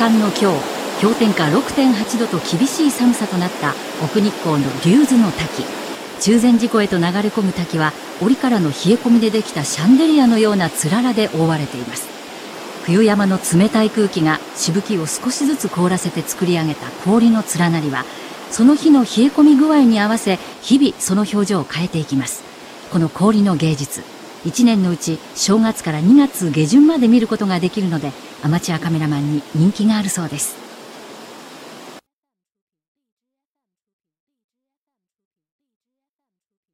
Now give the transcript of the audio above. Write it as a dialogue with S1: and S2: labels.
S1: 寒の今日氷点下6.8度と厳しい寒さとなった奥日光の竜頭の滝。中禅寺湖へと流れ込む滝は折からの冷え込みでできたシャンデリアのようなつららで覆われています。冬山の冷たい空気がしぶきを少しずつ凍らせて作り上げた氷の連なりはその日の冷え込み具合に合わせ日々その表情を変えていきます。この氷の芸術1年のうち正月から2月下旬まで見ることができるのでアマチュアカメラマンに人気があるそうです。